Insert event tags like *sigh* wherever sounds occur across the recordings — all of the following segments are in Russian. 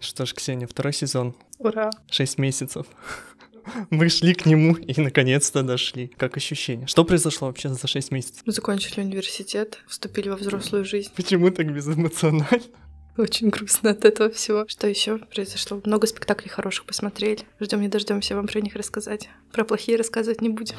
Что ж, Ксения, второй сезон. Ура! Шесть месяцев. *laughs* Мы шли к нему и наконец-то дошли. Как ощущение? Что произошло вообще за шесть месяцев? Мы закончили университет, вступили во взрослую жизнь. Почему так безэмоционально? Очень грустно от этого всего. Что еще произошло? Много спектаклей хороших посмотрели. Ждем не дождемся вам про них рассказать. Про плохие рассказывать не будем.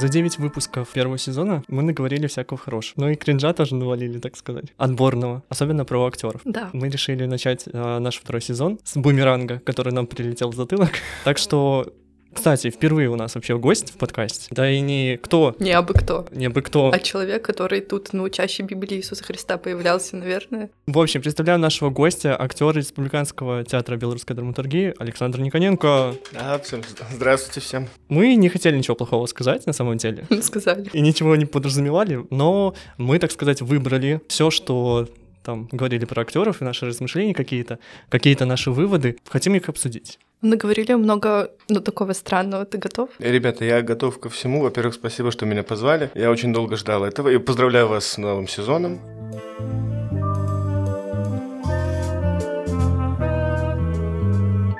За 9 выпусков первого сезона мы наговорили всякого хорошего. Ну и кринжа тоже навалили, так сказать. Отборного. Особенно про актеров. Да. Мы решили начать э, наш второй сезон с бумеранга, который нам прилетел в затылок. Так что кстати, впервые у нас вообще гость в подкасте. Да и не кто. Не абы кто. Не абы кто. А человек, который тут, ну, чаще Библии Иисуса Христа появлялся, наверное. В общем, представляю нашего гостя, актер Республиканского театра белорусской драматургии Александр Никоненко. Да, всем здравствуйте всем. Мы не хотели ничего плохого сказать, на самом деле. *laughs* Сказали. И ничего не подразумевали, но мы, так сказать, выбрали все, что там говорили про актеров и наши размышления какие-то, какие-то наши выводы. Хотим их обсудить. Наговорили много, ну, такого странного. Ты готов? Ребята, я готов ко всему. Во-первых, спасибо, что меня позвали. Я очень долго ждал этого. И поздравляю вас с новым сезоном.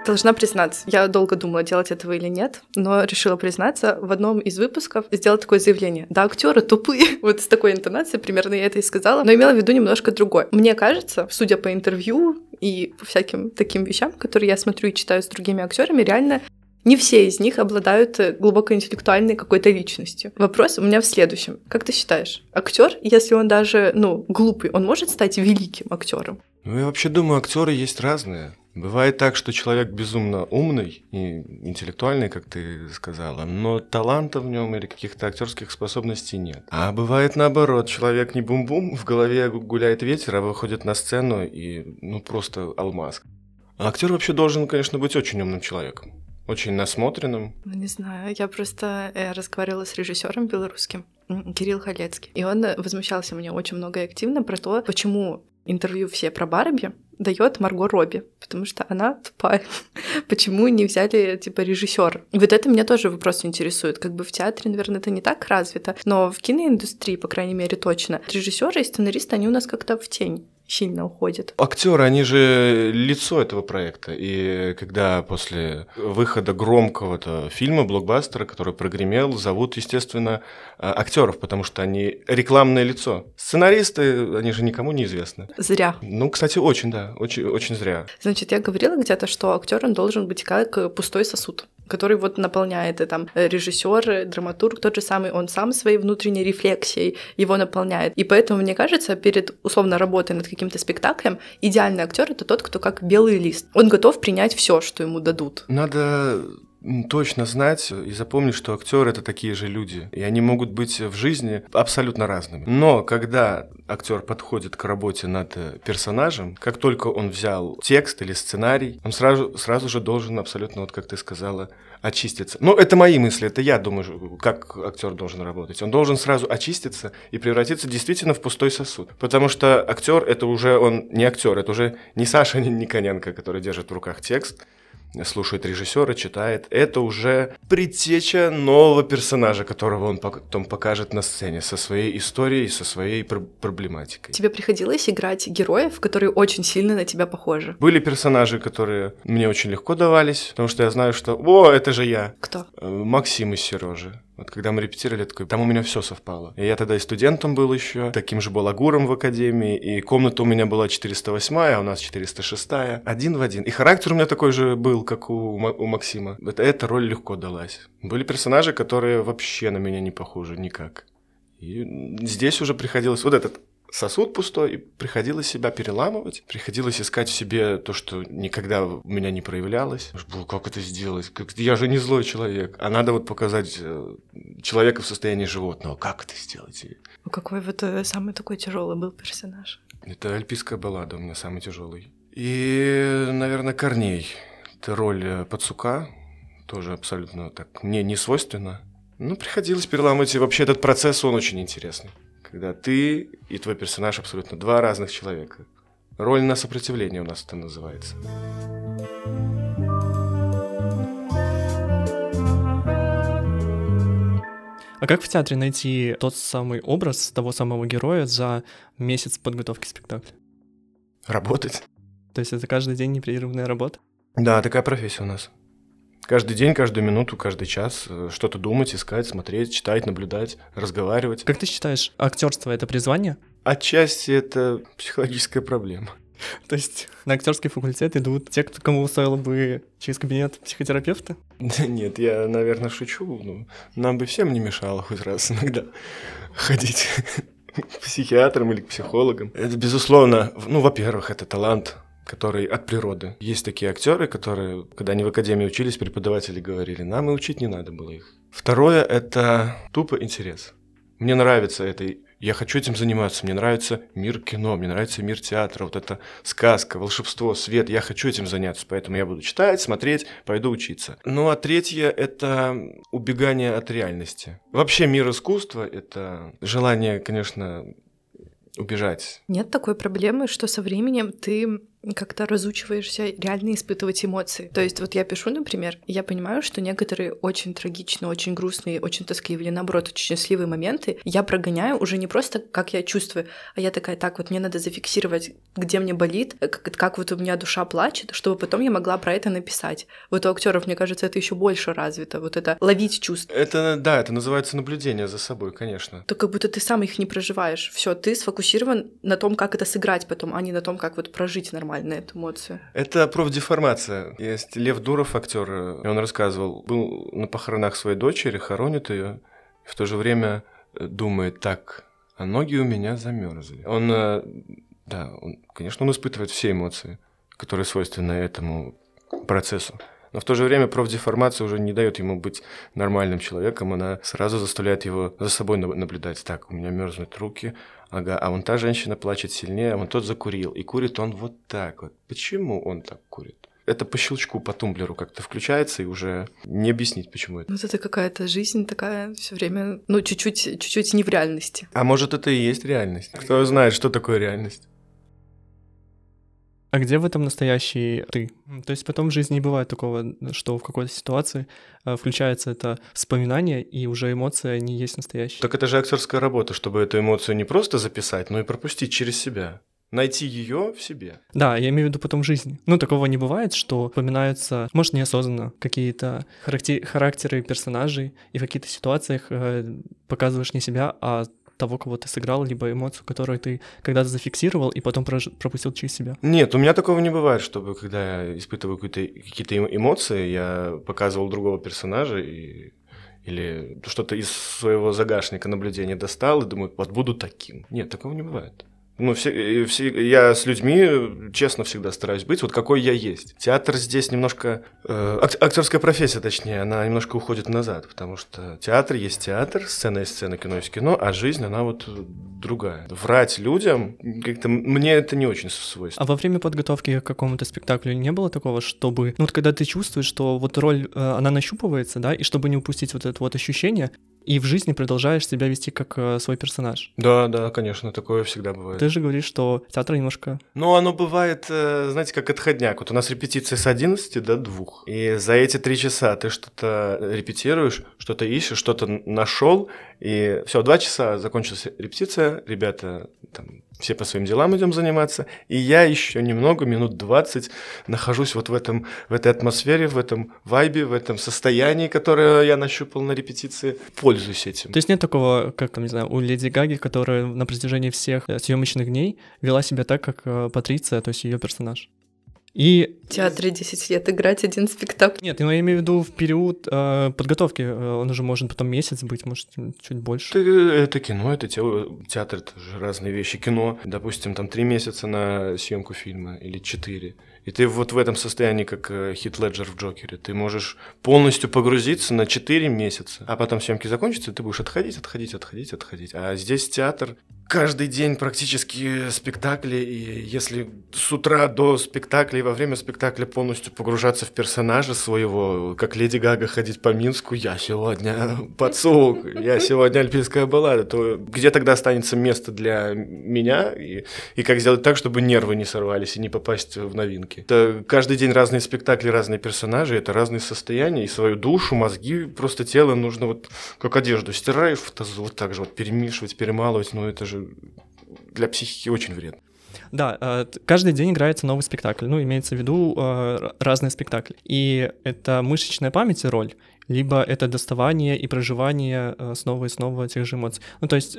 Должна признаться, я долго думала, делать этого или нет, но решила признаться, в одном из выпусков сделать такое заявление. Да, актеры тупые. *laughs* Вот с такой интонацией примерно я это и сказала, но имела в виду немножко другое. Мне кажется, судя по интервью и по всяким таким вещам, которые я смотрю и читаю с другими актерами, реально не все из них обладают глубоко интеллектуальной какой-то личностью. Вопрос у меня в следующем. Как ты считаешь, актер, если он даже, ну, глупый, он может стать великим актером? Ну, я вообще думаю, актеры есть разные. Бывает так, что человек безумно умный и интеллектуальный, как ты сказала, но таланта в нем или каких-то актерских способностей нет. А бывает наоборот, человек не бум-бум, в голове гуляет ветер, а выходит на сцену и ну просто алмаз. А актер вообще должен, конечно, быть очень умным человеком. Очень насмотренным. Ну, не знаю, я просто я разговаривала с режиссером белорусским, Кирилл Халецкий, и он возмущался мне очень много и активно про то, почему интервью все про Барби дает Марго Робби, потому что она тупая. *laughs* Почему не взяли, типа, режиссера? Вот это меня тоже вопрос интересует. Как бы в театре, наверное, это не так развито, но в киноиндустрии, по крайней мере, точно. Режиссеры и сценаристы, они у нас как-то в тень сильно уходит. Актеры, они же лицо этого проекта. И когда после выхода громкого-то фильма, блокбастера, который прогремел, зовут, естественно, актеров, потому что они рекламное лицо. Сценаристы, они же никому не известны. Зря. Ну, кстати, очень, да, очень, очень зря. Значит, я говорила где-то, что актер он должен быть как пустой сосуд который вот наполняет и там режиссер, драматург, тот же самый, он сам своей внутренней рефлексией его наполняет. И поэтому, мне кажется, перед условно работой над каким-то спектаклем, идеальный актер это тот, кто как белый лист. Он готов принять все, что ему дадут. Надо точно знать и запомнить, что актеры это такие же люди, и они могут быть в жизни абсолютно разными. Но когда актер подходит к работе над персонажем, как только он взял текст или сценарий, он сразу, сразу же должен абсолютно, вот как ты сказала, очиститься. Ну, это мои мысли, это я думаю, как актер должен работать. Он должен сразу очиститься и превратиться действительно в пустой сосуд. Потому что актер это уже он не актер, это уже не Саша Никоненко, который держит в руках текст, слушает режиссера, читает. Это уже предтеча нового персонажа, которого он потом покажет на сцене со своей историей, со своей пр- проблематикой. Тебе приходилось играть героев, которые очень сильно на тебя похожи? Были персонажи, которые мне очень легко давались, потому что я знаю, что «О, это же я!» Кто? Максим из Сережи. Вот когда мы репетировали, такой, там у меня все совпало. И я тогда и студентом был еще, таким же балагуром в академии, и комната у меня была 408, а у нас 406, один в один. И характер у меня такой же был, как у, у Максима. Это, эта роль легко далась. Были персонажи, которые вообще на меня не похожи никак. И здесь уже приходилось вот этот сосуд пустой, и приходилось себя переламывать, приходилось искать в себе то, что никогда у меня не проявлялось. Как это сделать? Как... Я же не злой человек. А надо вот показать э, человека в состоянии животного. Как это сделать? Какой вот э, самый такой тяжелый был персонаж? Это альпийская баллада у меня самый тяжелый. И, наверное, Корней. Это роль э, Пацука, тоже абсолютно так мне не свойственно. Ну, приходилось переламывать, и вообще этот процесс, он очень интересный когда ты и твой персонаж абсолютно два разных человека. Роль на сопротивление у нас это называется. А как в театре найти тот самый образ того самого героя за месяц подготовки спектакля? Работать. То есть это каждый день непрерывная работа? Да, такая профессия у нас. Каждый день, каждую минуту, каждый час э, что-то думать, искать, смотреть, читать, наблюдать, разговаривать. Как ты считаешь, актерство это призвание? Отчасти это психологическая проблема. *laughs* То есть на актерский факультет идут те, кто кому стоило бы через кабинет психотерапевта? Да нет, я, наверное, шучу. Ну, нам бы всем не мешало хоть раз иногда *laughs* ходить *laughs* к психиатрам или к психологам. Это, безусловно, ну, во-первых, это талант, который от природы. Есть такие актеры, которые, когда они в академии учились, преподаватели говорили, нам и учить не надо было их. Второе — это тупо интерес. Мне нравится это я хочу этим заниматься, мне нравится мир кино, мне нравится мир театра, вот эта сказка, волшебство, свет, я хочу этим заняться, поэтому я буду читать, смотреть, пойду учиться. Ну а третье — это убегание от реальности. Вообще мир искусства — это желание, конечно, убежать. Нет такой проблемы, что со временем ты как-то разучиваешься реально испытывать эмоции. То есть вот я пишу, например, я понимаю, что некоторые очень трагичные, очень грустные, очень тоскливые, наоборот, очень счастливые моменты я прогоняю уже не просто как я чувствую, а я такая, так вот мне надо зафиксировать, где мне болит, как, как вот у меня душа плачет, чтобы потом я могла про это написать. Вот у актеров, мне кажется, это еще больше развито, вот это ловить чувства. Это, да, это называется наблюдение за собой, конечно. То как будто ты сам их не проживаешь. Все, ты сфокусирован на том, как это сыграть потом, а не на том, как вот прожить нормально нормально эту эмоцию. Это профдеформация. Есть Лев Дуров, актер, и он рассказывал, был на похоронах своей дочери, хоронит ее, в то же время э, думает так, а ноги у меня замерзли. Он, э, да, он, конечно, он испытывает все эмоции, которые свойственны этому процессу. Но в то же время профдеформация уже не дает ему быть нормальным человеком, она сразу заставляет его за собой наблюдать. Так, у меня мерзнут руки, Ага, а вон та женщина плачет сильнее, а вон тот закурил. И курит он вот так вот. Почему он так курит? Это по щелчку, по тумблеру как-то включается, и уже не объяснить, почему это. Ну, это какая-то жизнь такая все время, ну, чуть-чуть, чуть-чуть не в реальности. А может, это и есть реальность? Кто знает, что такое реальность? А где в этом настоящий ты? То есть потом в жизни не бывает такого, что в какой-то ситуации э, включается это вспоминание, и уже эмоция не есть настоящая. Так это же актерская работа, чтобы эту эмоцию не просто записать, но и пропустить через себя. Найти ее в себе. Да, я имею в виду потом в жизни. Ну, такого не бывает, что вспоминаются, может, неосознанно какие-то характер- характеры персонажей, и в каких-то ситуациях э, показываешь не себя, а того, кого ты сыграл, либо эмоцию, которую ты когда-то зафиксировал и потом пропустил через себя? Нет, у меня такого не бывает, чтобы когда я испытываю какие-то эмоции, я показывал другого персонажа и или что-то из своего загашника наблюдения достал и думаю, вот буду таким. Нет, такого не бывает. Ну, все, все, я с людьми честно всегда стараюсь быть, вот какой я есть. Театр здесь немножко... Э, актерская профессия, точнее, она немножко уходит назад, потому что театр есть театр, сцена есть сцена, кино есть кино, а жизнь, она вот другая. Врать людям, как-то мне это не очень свойственно. А во время подготовки к какому-то спектаклю не было такого, чтобы... Ну, вот когда ты чувствуешь, что вот роль, э, она нащупывается, да, и чтобы не упустить вот это вот ощущение, и в жизни продолжаешь себя вести как э, свой персонаж. Да, да, конечно, такое всегда бывает. Ты же говоришь, что театр немножко... Ну, оно бывает, э, знаете, как отходняк. Вот у нас репетиции с 11 до 2. И за эти три часа ты что-то репетируешь, что-то ищешь, что-то нашел, и все, два часа закончилась репетиция, ребята там все по своим делам идем заниматься, и я еще немного, минут 20, нахожусь вот в, этом, в этой атмосфере, в этом вайбе, в этом состоянии, которое я нащупал на репетиции, пользуюсь этим. То есть нет такого, как не знаю, у Леди Гаги, которая на протяжении всех съемочных дней вела себя так, как э, Патриция, то есть ее персонаж? И... В театре 10 лет играть один спектакль. Нет, ну я имею в виду в период э, подготовки. Э, он уже может потом месяц быть, может, чуть больше. Это, это кино, это театр, это же разные вещи. Кино, допустим, там три месяца на съемку фильма или четыре. И ты вот в этом состоянии, как э, Хит Леджер в Джокере, ты можешь полностью погрузиться на 4 месяца, а потом съемки закончатся, и ты будешь отходить, отходить, отходить, отходить. А здесь театр, каждый день практически спектакли, и если с утра до спектакля и во время спектакля полностью погружаться в персонажа своего, как Леди Гага ходить по Минску, я сегодня пацук, я сегодня альпийская баллада, то где тогда останется место для меня, и, и как сделать так, чтобы нервы не сорвались и не попасть в новинку? Навыки. Это каждый день разные спектакли, разные персонажи, это разные состояния, и свою душу, мозги, просто тело нужно вот как одежду стираешь в тазу, вот так же вот перемешивать, перемалывать, но это же для психики очень вредно. Да, э, каждый день играется новый спектакль, ну, имеется в виду э, разные спектакли. И это мышечная память и роль, либо это доставание и проживание э, снова и снова тех же эмоций. Ну, то есть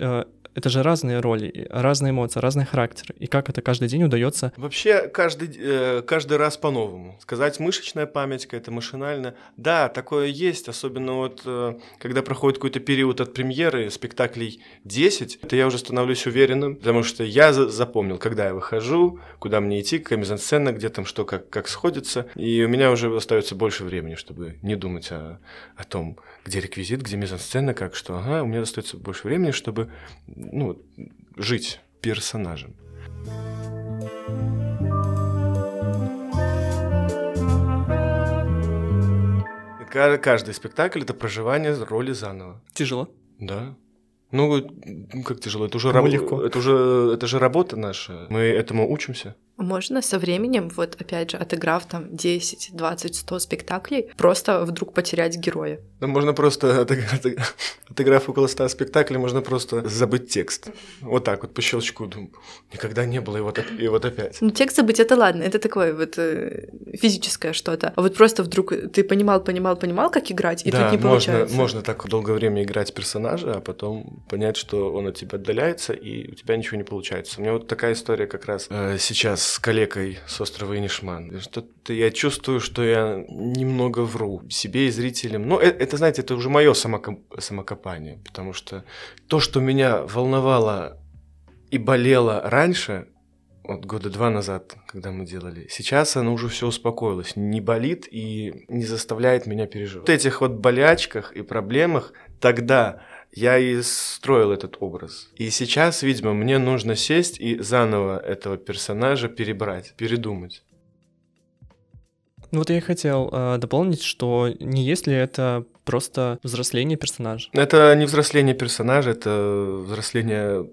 это же разные роли, разные эмоции, разный характер. И как это каждый день удается? Вообще каждый, э, каждый раз по-новому. Сказать мышечная память, какая-то машинальная. Да, такое есть, особенно вот э, когда проходит какой-то период от премьеры спектаклей 10, это я уже становлюсь уверенным, потому что я запомнил, когда я выхожу, куда мне идти, какая мизансцена, где там что, как, как сходится. И у меня уже остается больше времени, чтобы не думать о, о том, где реквизит, где мизансцена, как что. Ага, у меня остается больше времени, чтобы ну, жить персонажем. Каждый спектакль это проживание роли заново. Тяжело. Да. Ну, как тяжело, это уже, раб... легко. это уже это же работа наша. Мы этому учимся. Можно со временем, вот опять же, отыграв там 10, 20, 100 спектаклей, просто вдруг потерять героя. Да можно просто, отыграв около 100 спектаклей, можно просто забыть текст. Вот так вот, по щелчку. Думаю, никогда не было, и вот, и вот опять. Ну, текст забыть, это ладно, это такое вот э, физическое что-то. А вот просто вдруг ты понимал, понимал, понимал, как играть, и да, тут не можно, получается. можно так долгое время играть персонажа, а потом понять, что он от тебя отдаляется, и у тебя ничего не получается. У меня вот такая история как раз э, сейчас с коллегой с острова Инишман. Что-то я чувствую, что я немного вру себе и зрителям. Но это, это знаете, это уже мое самокопание, потому что то, что меня волновало и болело раньше, вот года два назад, когда мы делали. Сейчас оно уже все успокоилось, не болит и не заставляет меня переживать. Вот этих вот болячках и проблемах тогда я и строил этот образ. И сейчас, видимо, мне нужно сесть и заново этого персонажа перебрать, передумать. Ну вот я и хотел э, дополнить, что не есть ли это просто взросление персонажа? Это не взросление персонажа, это взросление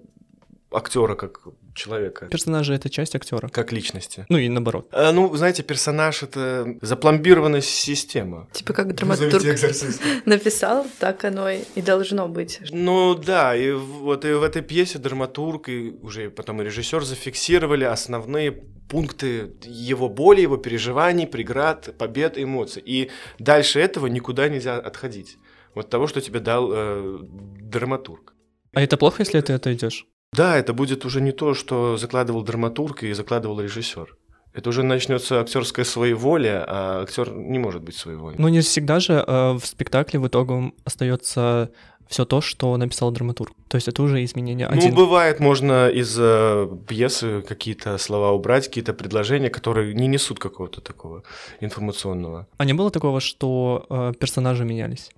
актера как человека. Персонажи — это часть актера. Как личности. Ну и наоборот. А, ну, знаете, персонаж — это запломбированная система. Типа как драматург *laughs* написал, так оно и должно быть. Ну да, и вот и в этой пьесе драматург и уже потом и режиссер зафиксировали основные пункты его боли, его переживаний, преград, побед, эмоций. И дальше этого никуда нельзя отходить. Вот того, что тебе дал э, драматург. А это плохо, если ты это идешь? Да, это будет уже не то, что закладывал драматург и закладывал режиссер. Это уже начнется актерская своеволие, а актер не может быть своевольным. Но не всегда же э, в спектакле в итоге остается все то, что написал драматург. То есть это уже изменение ну, один. Ну, бывает, можно из э, пьесы какие-то слова убрать, какие-то предложения, которые не несут какого-то такого информационного. А не было такого, что э, персонажи менялись?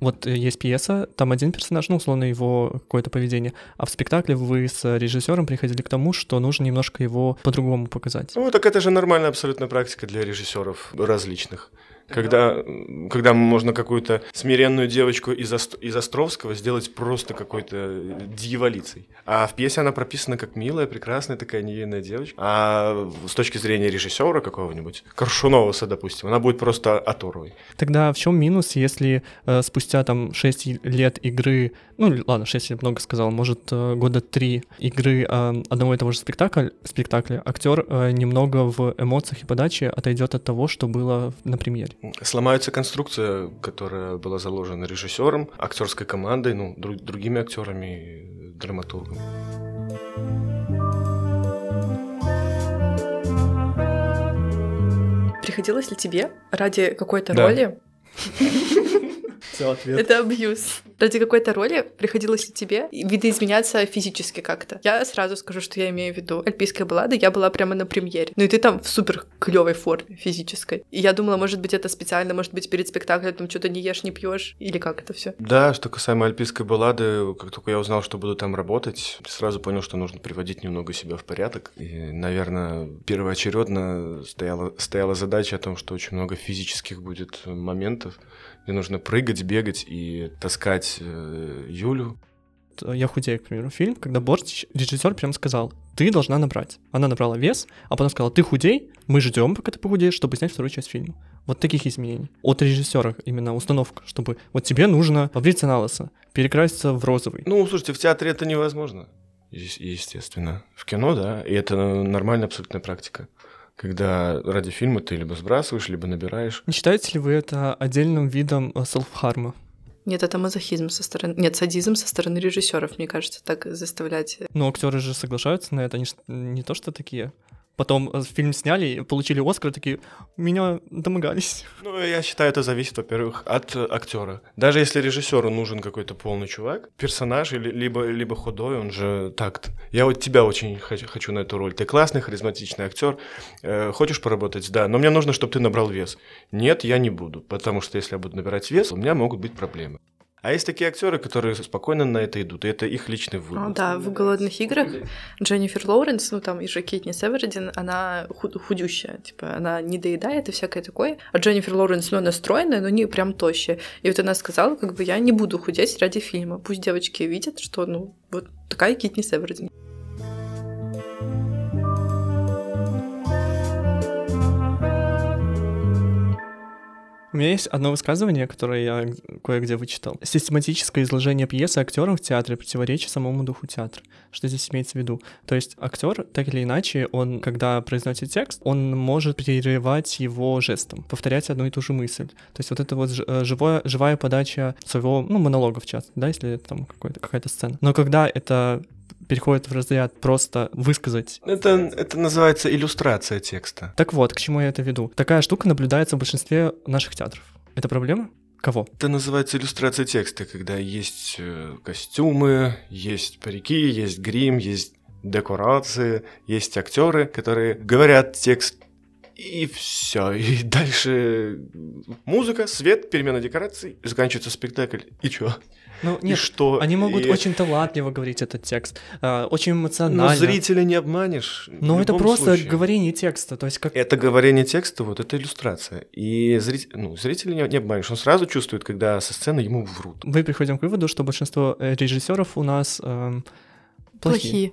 Вот э, есть пьеса, там один персонаж, ну, условно, его какое-то поведение, а в спектакле вы с режиссером приходили к тому, что нужно немножко его по-другому показать. Ну, так это же нормальная абсолютно практика для режиссеров различных. Когда, когда можно какую-то смиренную девочку из, Ост- из Островского сделать просто какой-то дьяволицей. А в пьесе она прописана как милая, прекрасная такая невинная девочка. А с точки зрения режиссера какого-нибудь, Коршуноваса, допустим, она будет просто оторвой. Тогда в чем минус, если э, спустя там 6 лет игры, ну ладно, 6 лет много сказал, может э, года 3 игры э, одного и того же спектакля, спектакля актер э, немного в эмоциях и подаче отойдет от того, что было на премьере? Сломается конструкция, которая была заложена режиссером, актерской командой, ну, друг, другими актерами, драматургом. Приходилось ли тебе ради какой-то да. роли *laughs* Все, ответ. Это абьюз. Ради какой-то роли приходилось ли тебе видоизменяться физически как-то? Я сразу скажу, что я имею в виду. Альпийская баллада, я была прямо на премьере. Ну и ты там в супер клевой форме физической. И я думала, может быть, это специально, может быть, перед спектаклем там что-то не ешь, не пьешь, или как это все? Да, что касаемо альпийской баллады, как только я узнал, что буду там работать, сразу понял, что нужно приводить немного себя в порядок. И, наверное, первоочередно стояла, стояла задача о том, что очень много физических будет моментов, где нужно прыгать, бегать и таскать э, Юлю. Я худею, к примеру, фильм, когда Борщ, режиссер прям сказал, ты должна набрать. Она набрала вес, а потом сказала, ты худей, мы ждем, пока ты похудеешь, чтобы снять вторую часть фильма. Вот таких изменений. От режиссера именно установка, чтобы вот тебе нужно побриться на лысо, перекраситься в розовый. Ну, слушайте, в театре это невозможно. Естественно. В кино, да, и это нормальная абсолютная практика когда ради фильма ты либо сбрасываешь, либо набираешь. Не считаете ли вы это отдельным видом э, селф-харма? Нет, это мазохизм со стороны... Нет, садизм со стороны режиссеров, мне кажется, так заставлять. Ну, актеры же соглашаются на это, они же не то что такие Потом э, фильм сняли, получили Оскар, такие, меня домогались. Ну, я считаю, это зависит, во-первых, от э, актера. Даже если режиссеру нужен какой-то полный чувак, персонаж, либо, либо худой, он же так Я вот тебя очень хочу, хочу на эту роль. Ты классный, харизматичный актер. Э, хочешь поработать? Да. Но мне нужно, чтобы ты набрал вес. Нет, я не буду. Потому что если я буду набирать вес, у меня могут быть проблемы. А есть такие актеры, которые спокойно на это идут, и это их личный выбор. А, да, в «Голодных играх» Дженнифер Лоуренс, ну там и же Кейтни Севердин, она худ худющая, типа она не доедает и всякое такое. А Дженнифер Лоуренс, ну она стройная, но не прям тощая. И вот она сказала, как бы я не буду худеть ради фильма. Пусть девочки видят, что ну вот такая Кейтни Севердин. Меня есть одно высказывание, которое я кое-где вычитал. Систематическое изложение пьесы актером в театре противоречит самому духу театра. Что здесь имеется в виду? То есть актер, так или иначе, он, когда произносит текст, он может прерывать его жестом, повторять одну и ту же мысль. То есть вот это вот э, живое, живая подача своего, ну, монолога в частности, да, если это там какая-то сцена. Но когда это переходит в разряд просто высказать. Это, это называется иллюстрация текста. Так вот, к чему я это веду. Такая штука наблюдается в большинстве наших театров. Это проблема? Кого? Это называется иллюстрация текста, когда есть э, костюмы, есть парики, есть грим, есть декорации, есть актеры, которые говорят текст и все. И дальше музыка, свет, перемена декораций, заканчивается спектакль. И чё? Ну, нет, и что? Они могут и... очень талантливо говорить этот текст, э, очень эмоционально. Но зрителя не обманешь. Но это просто случае. говорение текста. То есть как... Это говорение текста, вот это иллюстрация. И зритель, ну, зрителя не, не обманешь. Он сразу чувствует, когда со сцены ему врут. Мы приходим к выводу, что большинство э, режиссеров у нас э, плохие. плохие.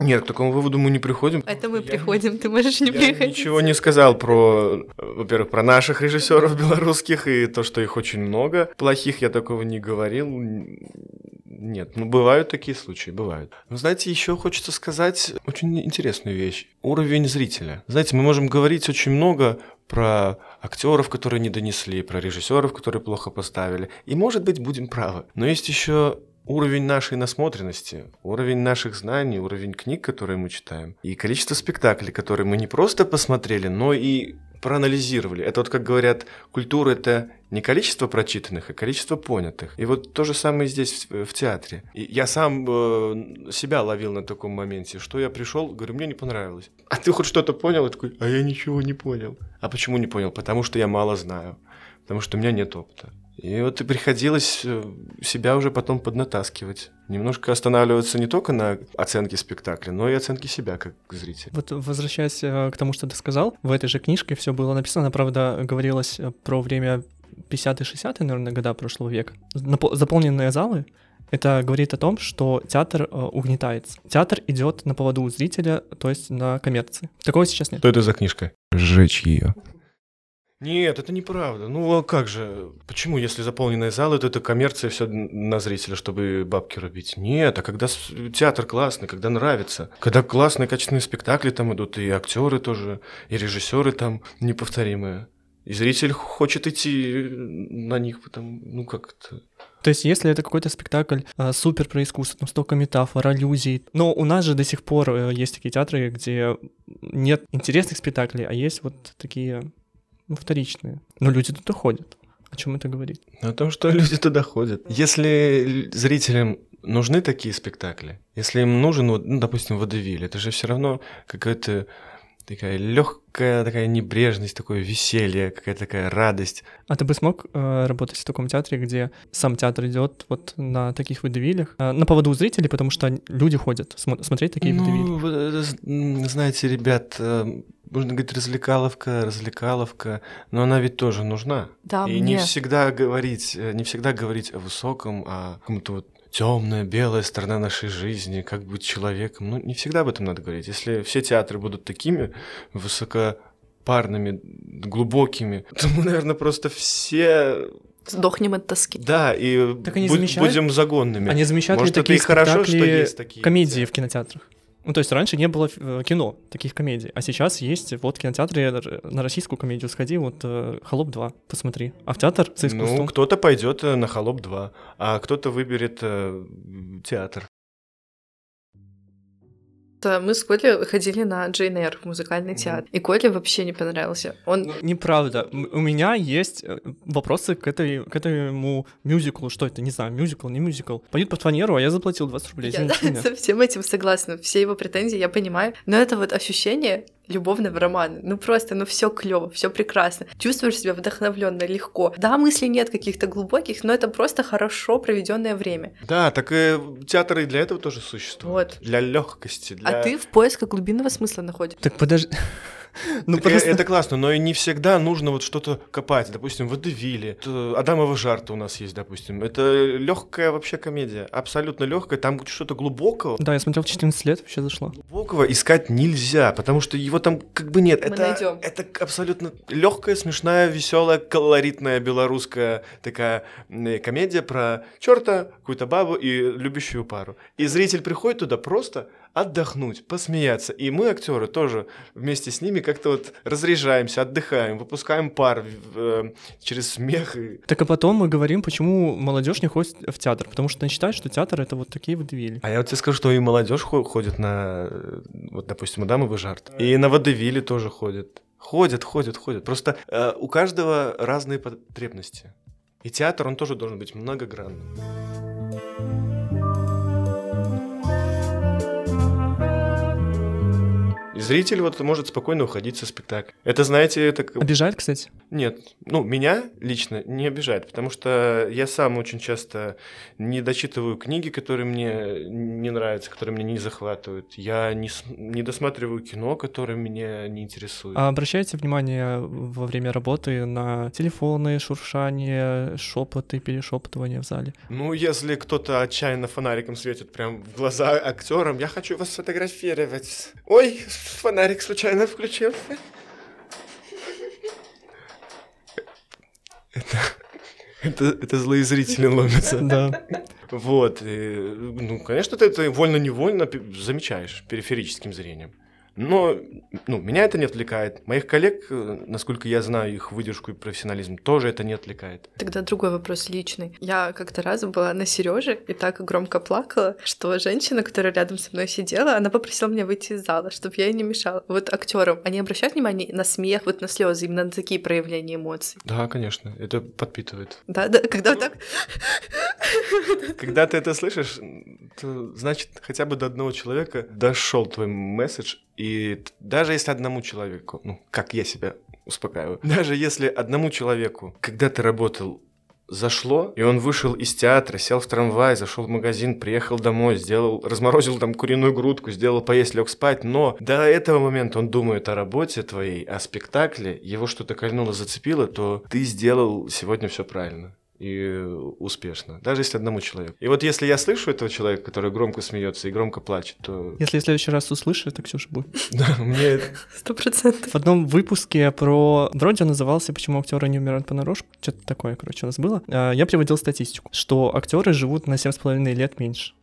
Нет, к такому выводу мы не приходим. Это мы я приходим, ты можешь не я приходить. ничего не сказал про, во-первых, про наших режиссеров белорусских и то, что их очень много. Плохих я такого не говорил. Нет, ну бывают такие случаи, бывают. Но знаете, еще хочется сказать очень интересную вещь. Уровень зрителя. Знаете, мы можем говорить очень много про актеров, которые не донесли, про режиссеров, которые плохо поставили. И, может быть, будем правы. Но есть еще уровень нашей насмотренности, уровень наших знаний, уровень книг, которые мы читаем, и количество спектаклей, которые мы не просто посмотрели, но и проанализировали. Это вот, как говорят, культура — это не количество прочитанных, а количество понятых. И вот то же самое здесь в, в театре. И я сам э, себя ловил на таком моменте, что я пришел, говорю, мне не понравилось. А ты хоть что-то понял? Я такой, а я ничего не понял. А почему не понял? Потому что я мало знаю. Потому что у меня нет опыта. И вот и приходилось э, себя уже потом поднатаскивать. Немножко останавливаться не только на оценке спектакля, но и оценке себя как зрителя. Вот возвращаясь э, к тому, что ты сказал, в этой же книжке все было написано, правда, говорилось э, про время 50-60-е, наверное, года прошлого века. Заполненные залы, это говорит о том, что театр э, угнетается. Театр идет на поводу у зрителя, то есть на коммерции. Такого сейчас нет. Что это за книжка? Сжечь ее. Нет, это неправда. Ну а как же? Почему, если заполненные залы, то это коммерция все на зрителя, чтобы бабки рубить? Нет, а когда театр классный, когда нравится, когда классные качественные спектакли там идут, и актеры тоже, и режиссеры там неповторимые. И зритель хочет идти на них, потому, ну как то есть, если это какой-то спектакль э, супер про искусство, там столько метафор, аллюзий, но у нас же до сих пор э, есть такие театры, где нет интересных спектаклей, а есть вот такие ну, вторичные. Но люди туда ходят. О чем это говорит? О том, что *laughs* люди туда ходят. Если зрителям нужны такие спектакли, если им нужен, ну, допустим, водевиль, это же все равно какая-то такая легкая, такая небрежность, такое веселье, какая-то такая радость. А ты бы смог э, работать в таком театре, где сам театр идет вот на таких водевилях, э, на поводу у зрителей, потому что люди ходят см- смотреть такие ну, водевили? Знаете, ребят, э, можно говорить развлекаловка, развлекаловка, но она ведь тоже нужна. Да, И мне. не всегда говорить, э, не всегда говорить о высоком, о каком-то вот темная, белая сторона нашей жизни, как быть человеком. Ну, не всегда об этом надо говорить. Если все театры будут такими высокопарными, глубокими, *laughs* то мы, наверное, просто все Сдохнем от тоски. Да, и Так они будь- замечают- будем загонными. Они замечают Может, ли это и хорошо, что есть такие комедии в кинотеатрах? Ну, то есть раньше не было э, кино, таких комедий, а сейчас есть вот в кинотеатре р- на российскую комедию сходи, вот э, «Холоп 2», посмотри. А в театр за искусством. Ну, кто-то пойдет э, на Холоп 2, а кто-то выберет театр. Да, мы с Колей ходили на Джейн Эйр в музыкальный театр, и Коле вообще не понравился. Он Ну, Неправда. У меня есть э, вопросы к, этой, к этому мюзиклу. Что это? Не знаю, мюзикл, не мюзикл. Поют под фанеру, а я заплатил 20 рублей. Я *laughs* меня. со всем этим согласна. Все его претензии я понимаю. Но это вот ощущение любовного романа. Ну просто, ну все клево, все прекрасно. Чувствуешь себя вдохновленно, легко. Да, мыслей нет каких-то глубоких, но это просто хорошо проведенное время. Да, так и театр и для этого тоже существует. Вот. Для легкости. Для... А ты в поисках глубинного смысла находишь. Так подожди. *laughs* Ну Так, э, просто... Это классно, но и не всегда нужно вот что-то копать. Допустим, в Водевиле. Т- Адамова жарта у нас есть, допустим. Это легкая вообще комедия. Абсолютно легкая. Там что-то глубокого. Да, я смотрел в 14 лет, вообще зашло. Глубокого искать нельзя, потому что его там как бы нет. Мы это, найдем. это абсолютно легкая, смешная, веселая, колоритная белорусская такая м, комедия про черта, какую-то бабу и любящую пару. И зритель приходит туда просто отдохнуть, посмеяться. И мы, актеры, тоже вместе с ними как-то вот разряжаемся, отдыхаем, выпускаем пар э, через смех. И... Так а потом мы говорим, почему молодежь не ходит в театр. Потому что они считают, что театр это вот такие водевили. А я вот тебе скажу, что и молодежь хо- ходит на, э, вот, допустим, дамы жарт. И на водевиле тоже ходят. Ходят, ходят, ходят. Просто э, у каждого разные потребности. И театр, он тоже должен быть многогранным. И зритель вот может спокойно уходить со спектакля. Это, знаете, это... Обижает, кстати? Нет, ну, меня лично не обижает, потому что я сам очень часто не дочитываю книги, которые мне не нравятся, которые меня не захватывают. Я не, не досматриваю кино, которое меня не интересует. А обращайте внимание во время работы на телефоны, шуршание, шепоты, перешептывание в зале. Ну, если кто-то отчаянно фонариком светит прям в глаза актерам, я хочу вас сфотографировать. Ой, фонарик случайно включился. Это, это, это злые зрители ломятся. Да. Вот. и, ну, конечно, ты это вольно-невольно замечаешь периферическим зрением. Но ну, меня это не отвлекает. Моих коллег, э, насколько я знаю их выдержку и профессионализм, тоже это не отвлекает. Тогда другой вопрос личный. Я как-то раз была на Сереже и так громко плакала, что женщина, которая рядом со мной сидела, она попросила меня выйти из зала, чтобы я ей не мешала. Вот актерам, они обращают внимание на смех, вот на слезы, именно на такие проявления эмоций. Да, конечно, это подпитывает. Да, да, когда вот так Когда ты это слышишь, то значит хотя бы до одного человека дошел твой месседж, и даже если одному человеку, ну, как я себя успокаиваю, *laughs* даже если одному человеку, когда ты работал, зашло, и он вышел из театра, сел в трамвай, зашел в магазин, приехал домой, сделал, разморозил там куриную грудку, сделал поесть, лег спать, но до этого момента он думает о работе твоей, о спектакле, его что-то кольнуло, зацепило, то ты сделал сегодня все правильно и успешно, даже если одному человеку. И вот если я слышу этого человека, который громко смеется и громко плачет, то Если в следующий раз услышишь, это Ксюша будет. *laughs* да, мне сто процентов. В одном выпуске про... Вроде он назывался «Почему актеры не умирают понарошку». Что-то такое, короче, у нас было. А, Я приводил статистику, что актеры живут на 7,5 лет меньше.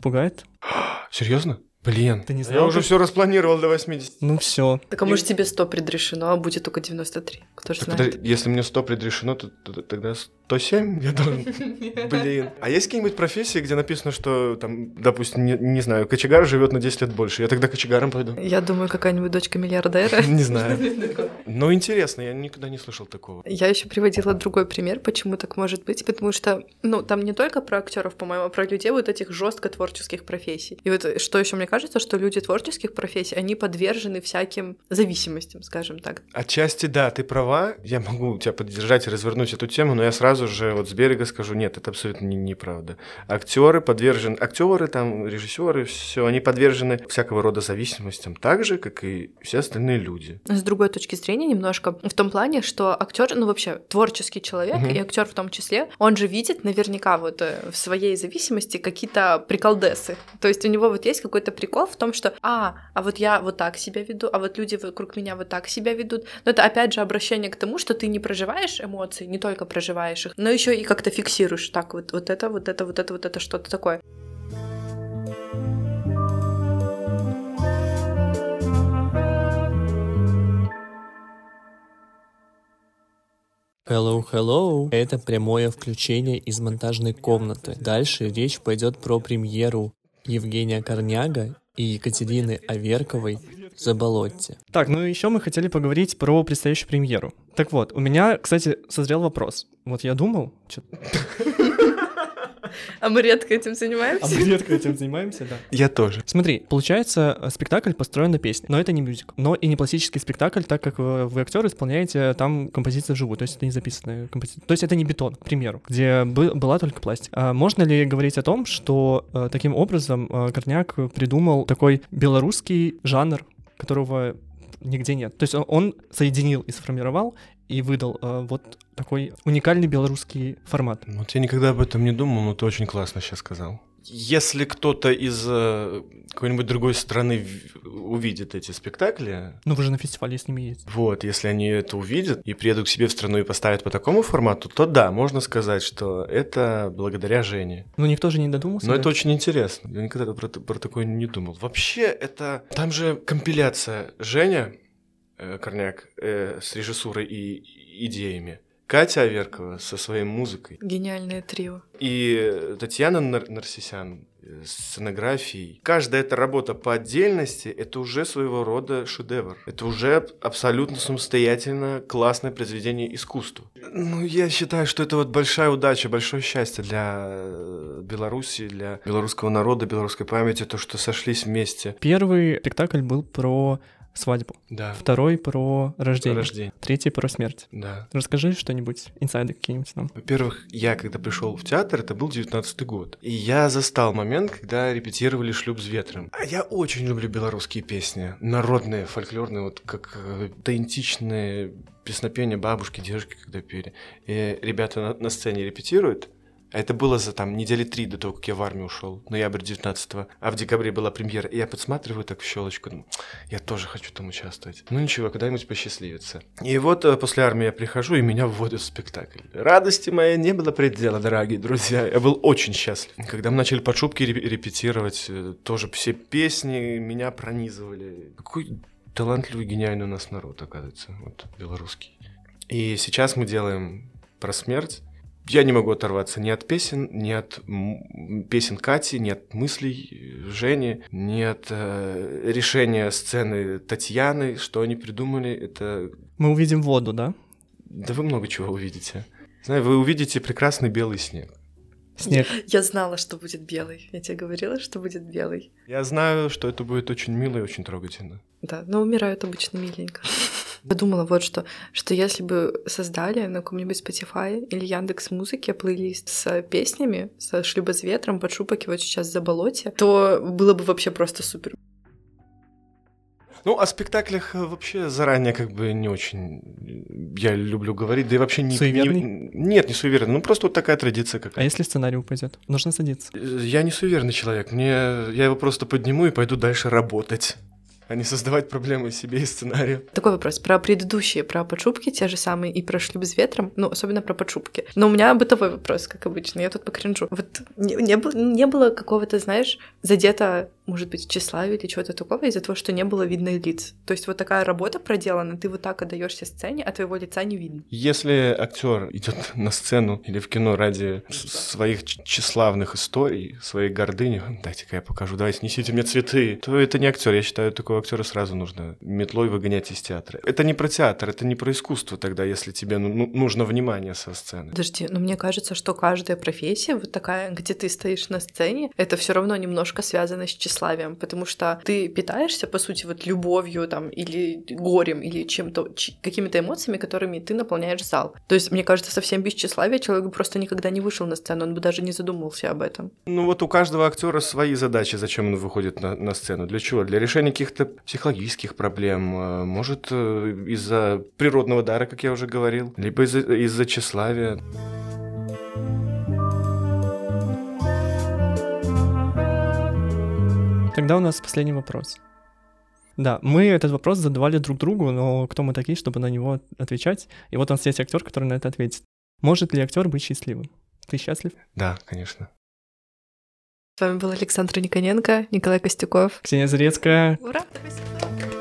Пугает? *gasps* серьезно? Блин, Ты не я знал, уже как- все распланировал до 80. Ну все. Так а может тебе 100 предрешено, а будет только 93? Кто же Так знает? подожди, если мне 100 предрешено, то, то тогда 107 я должен. *laughs* Блин. А есть какие-нибудь профессии, где написано, что там, допустим, не, не знаю, кочегар живет на 10 лет больше? Я тогда кочегаром пойду. Я думаю, какая-нибудь дочка миллиардера. *laughs* Не знаю. *laughs* Но интересно, я никогда не слышал такого. Я еще приводила другой пример, почему так может быть, потому что, ну, там не только про актеров, по-моему, а про людей вот этих жестко творческих профессий. И вот что еще мне кажется, что люди творческих профессий, они подвержены всяким зависимостям, скажем так. Отчасти да, ты права. Я могу тебя поддержать и развернуть эту тему, но я сразу же вот с берега скажу, нет, это абсолютно не, неправда. Актеры подвержены, актеры там, режиссеры, все, они подвержены всякого рода зависимостям, так же, как и все остальные люди. С другой точки зрения, немножко в том плане, что актер, ну вообще творческий человек угу. и актер в том числе, он же видит наверняка вот э, в своей зависимости какие-то приколдесы. То есть у него вот есть какой-то прикол в том, что а, а вот я вот так себя веду, а вот люди вокруг меня вот так себя ведут. Но это опять же обращение к тому, что ты не проживаешь эмоции, не только проживаешь их, но еще и как-то фиксируешь. Так, вот, вот это, вот это, вот это, вот это что-то такое. Hello, hello! Это прямое включение из монтажной комнаты. Дальше речь пойдет про премьеру Евгения Корняга и Екатерины Аверковой Заболотте. Так, ну еще мы хотели поговорить про предстоящую премьеру. Так вот, у меня, кстати, созрел вопрос. Вот я думал, *laughs* а мы редко этим занимаемся. А мы редко этим занимаемся, да. Я тоже. Смотри, получается, э, спектакль построен на песне, но это не мюзикл, но и не классический спектакль, так как вы, вы актер исполняете там композиции вживую, то есть это не записанная композиция. То есть это не бетон, к примеру, где бы, была только пластика. А можно ли говорить о том, что э, таким образом э, Корняк придумал такой белорусский жанр, которого нигде нет. То есть он, он соединил и сформировал и выдал э, вот такой уникальный белорусский формат. Вот я никогда об этом не думал, но ты очень классно сейчас сказал. Если кто-то из э, какой-нибудь другой страны увидит эти спектакли... Ну, вы же на фестивале с ними ездите. Вот, если они это увидят и приедут к себе в страну и поставят по такому формату, то да, можно сказать, что это благодаря Жене. Ну, никто же не додумался. Но да? это очень интересно. Я никогда про, про такое не думал. Вообще, это... Там же компиляция Женя, Корняк, э, с режиссурой и идеями. Катя Аверкова со своей музыкой. Гениальное трио. И Татьяна Нар- Нарсисян с сценографией. Каждая эта работа по отдельности — это уже своего рода шедевр. Это уже абсолютно самостоятельно классное произведение искусства. Ну, я считаю, что это вот большая удача, большое счастье для э, Беларуси, для белорусского народа, белорусской памяти, то, что сошлись вместе. Первый спектакль был про свадьбу. Да. Второй про рождение. Рождение. Третий про смерть. Да. Расскажи что-нибудь, инсайды какие-нибудь нам. Во-первых, я когда пришел в театр, это был 19 год. И я застал момент, когда репетировали «Шлюп с ветром». А я очень люблю белорусские песни. Народные, фольклорные, вот как э, аутентичные песнопения бабушки, дедушки, когда пели. И ребята на, на сцене репетируют, это было за там недели три до того, как я в армию ушел, ноябрь 19-го. А в декабре была премьера. И я подсматриваю так в щелочку, я тоже хочу там участвовать. Ну ничего, когда-нибудь посчастливится. И вот э, после армии я прихожу, и меня вводят в спектакль. Радости моей не было предела, дорогие друзья. Я был очень счастлив. Когда мы начали под шубки репетировать, э, тоже все песни меня пронизывали. Какой талантливый, гениальный у нас народ, оказывается, вот белорусский. И сейчас мы делаем про смерть я не могу оторваться ни от песен, ни от песен Кати, ни от мыслей Жени, ни от э, решения сцены Татьяны, что они придумали. Это... Мы увидим воду, да? Да вы много чего увидите. Знаю, вы увидите прекрасный белый снег. Снег. Я знала, что будет белый. Я тебе говорила, что будет белый. Я знаю, что это будет очень мило и очень трогательно. Да, но умирают обычно миленько. *laughs* Я думала вот что, что если бы создали на каком-нибудь Spotify или Яндекс Музыке плейлист с песнями, со «Шлюба с ветром», «Подшупаки» вот сейчас «За болоте», то было бы вообще просто супер. Ну, о спектаклях э, вообще заранее как бы не очень я люблю говорить, да и вообще не... Суеверный? Не, нет, не суеверный, ну просто вот такая традиция какая-то. А если сценарий упадет? Нужно садиться. Э, я не суеверный человек, мне... Я его просто подниму и пойду дальше работать а не создавать проблемы себе и сценарию. Такой вопрос про предыдущие, про подшубки те же самые и про шлюп с ветром, ну, особенно про подшубки. Но у меня бытовой вопрос, как обычно, я тут покринжу. Вот не, не, было, не было какого-то, знаешь, задето может быть, тщеславие или чего-то такого из-за того, что не было видно лиц. То есть вот такая работа проделана, ты вот так отдаешься сцене, а твоего лица не видно. Если актер идет на сцену или в кино ради своих тщеславных историй, своей гордыни, дайте-ка я покажу, давайте несите мне цветы, то это не актер. Я считаю, такого актера сразу нужно метлой выгонять из театра. Это не про театр, это не про искусство тогда, если тебе ну, ну нужно внимание со сцены. Подожди, но мне кажется, что каждая профессия вот такая, где ты стоишь на сцене, это все равно немножко связано с тщеславием тщеславием, потому что ты питаешься, по сути, вот любовью там или горем, или чем-то, какими-то эмоциями, которыми ты наполняешь зал. То есть, мне кажется, совсем без тщеславия человек бы просто никогда не вышел на сцену, он бы даже не задумался об этом. Ну вот у каждого актера свои задачи, зачем он выходит на, на сцену. Для чего? Для решения каких-то психологических проблем, э, может, э, из-за природного дара, как я уже говорил, либо из-за из тщеславия. Тогда у нас последний вопрос. Да, мы этот вопрос задавали друг другу, но кто мы такие, чтобы на него отвечать? И вот у нас есть актер, который на это ответит. Может ли актер быть счастливым? Ты счастлив? Да, конечно. С вами был Александр Никоненко, Николай Костюков. Ксения Зарецкая. Ура! Спасибо.